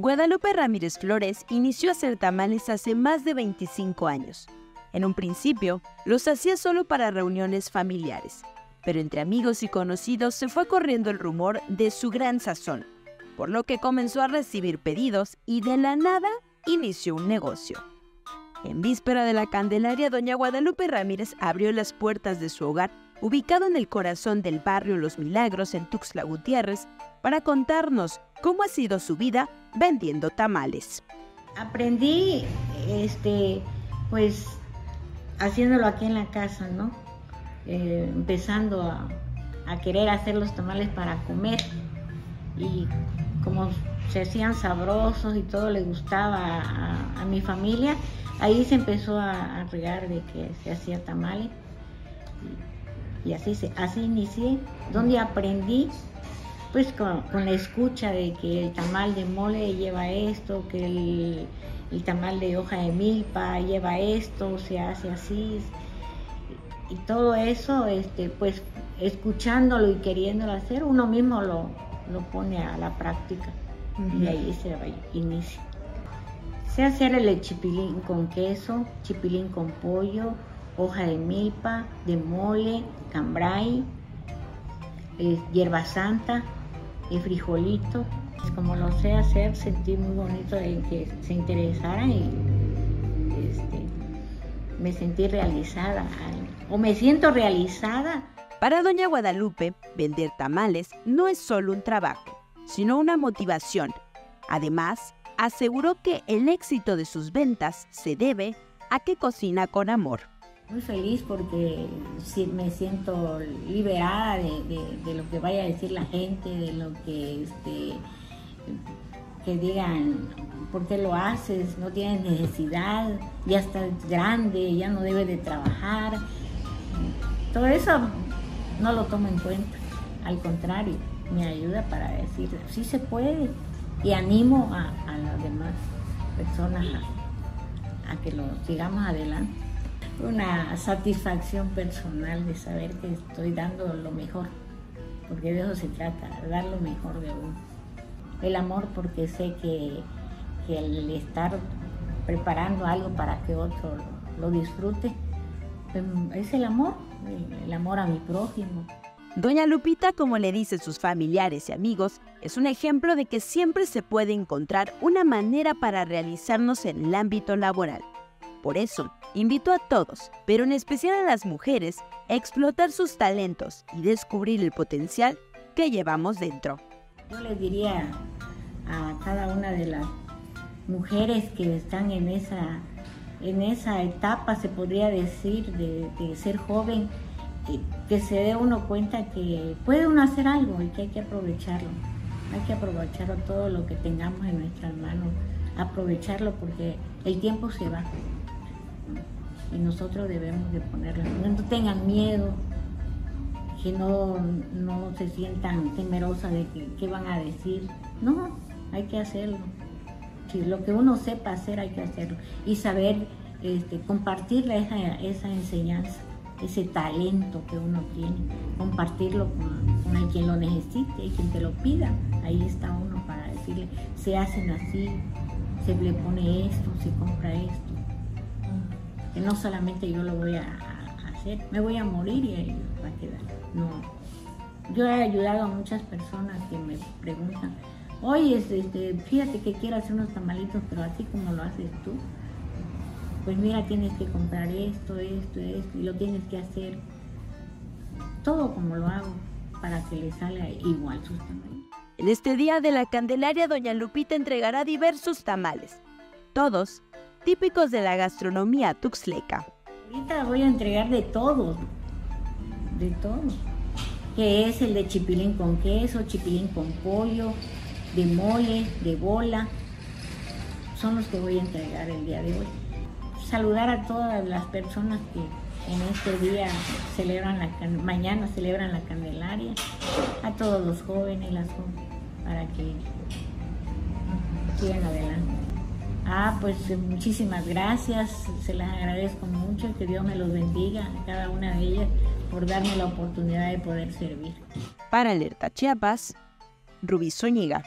Guadalupe Ramírez Flores inició a hacer tamales hace más de 25 años. En un principio, los hacía solo para reuniones familiares, pero entre amigos y conocidos se fue corriendo el rumor de su gran sazón, por lo que comenzó a recibir pedidos y de la nada inició un negocio. En víspera de la Candelaria, doña Guadalupe Ramírez abrió las puertas de su hogar, ubicado en el corazón del barrio Los Milagros en Tuxtla Gutiérrez, para contarnos cómo ha sido su vida vendiendo tamales. Aprendí, este, pues, haciéndolo aquí en la casa, ¿no? Eh, empezando a, querer hacer los tamales para comer y como se hacían sabrosos y todo le gustaba a, mi familia, ahí se empezó a, regar de que se hacía tamales y, así, se, así inicié, donde aprendí pues con, la escucha de que el tamal de mole lleva esto, que el, tamal de hoja de milpa lleva esto, se hace así. Y todo eso, este, pues escuchándolo y queriéndolo hacer, uno mismo lo, lo pone a la práctica y ahí se inicia. Sé hacer el chipilín con queso, chipilín con pollo, hoja de milpa, de mole, cambray, eh, hierba santa, y frijolito. Como lo sé hacer, sentí muy bonito de que se interesara y este, me sentí realizada o me siento realizada. Para doña Guadalupe, vender tamales no es solo un trabajo, sino una motivación. Además, aseguró que el éxito de sus ventas se debe a que cocina con amor. Muy feliz porque me siento liberada de, lo que vaya a decir la gente, de lo que, este, que digan, ¿por qué lo haces? No tienes necesidad, ya estás grande, ya no debes de trabajar. Todo eso no lo tomo en cuenta, al contrario, me ayuda para decir, sí se puede y animo a, las demás personas a que lo sigamos adelante una satisfacción personal de saber que estoy dando lo mejor, porque de eso se trata, dar lo mejor de uno. El amor porque sé que, el estar preparando algo para que otro lo, disfrute, pues, es el amor, el amor a mi prójimo. Doña Lupita, como le dicen sus familiares y amigos, es un ejemplo de que siempre se puede encontrar una manera para realizarnos en el ámbito laboral. Por eso, invito a todos, pero en especial a las mujeres, a explotar sus talentos y descubrir el potencial que llevamos dentro. Yo les diría a cada una de las mujeres que están en esa, en esa etapa, se podría decir, de, ser joven, que, que se dé uno cuenta que puede uno hacer algo y que hay que aprovecharlo. Hay que aprovecharlo todo lo que tengamos en nuestras manos, aprovecharlo porque el tiempo se va y nosotros debemos de ponerlo. No tengan miedo, que no, no se sientan temerosas de que, qué van a decir. No, hay que hacerlo. Si lo que uno sepa hacer, hay que hacerlo. Y saber este, compartir esa, esa enseñanza, ese talento que uno tiene, compartirlo con, con quien lo necesite quien te lo pida. Ahí está uno para decirle, se hacen así, se le pone esto, se compra esto que no solamente yo lo voy a, hacer, me voy a morir y ahí va a quedar. No. Yo he ayudado a muchas personas que me preguntan, oye, este, fíjate que quiero hacer unos tamalitos, pero así como lo haces tú, pues mira, tienes que comprar esto, esto, esto, y lo tienes que hacer todo como lo hago para que le salga igual sus tamales. En este día de la Candelaria, doña Lupita entregará diversos tamales, todos típicos de la gastronomía tuxleca. Ahorita voy a entregar de todo, de todo, que es el de chipilín con queso, chipilín con pollo, de mole, de bola, son los que voy a entregar el día de hoy. Saludar a todas las personas que en este día celebran la mañana celebran la Candelaria, a todos los jóvenes, las jóvenes, para que sigan adelante. Ah, pues eh, muchísimas gracias, se las agradezco mucho, que Dios me los bendiga cada una de ellas por darme la oportunidad de poder servir. Para Alerta Chiapas, Rubí Zúñiga.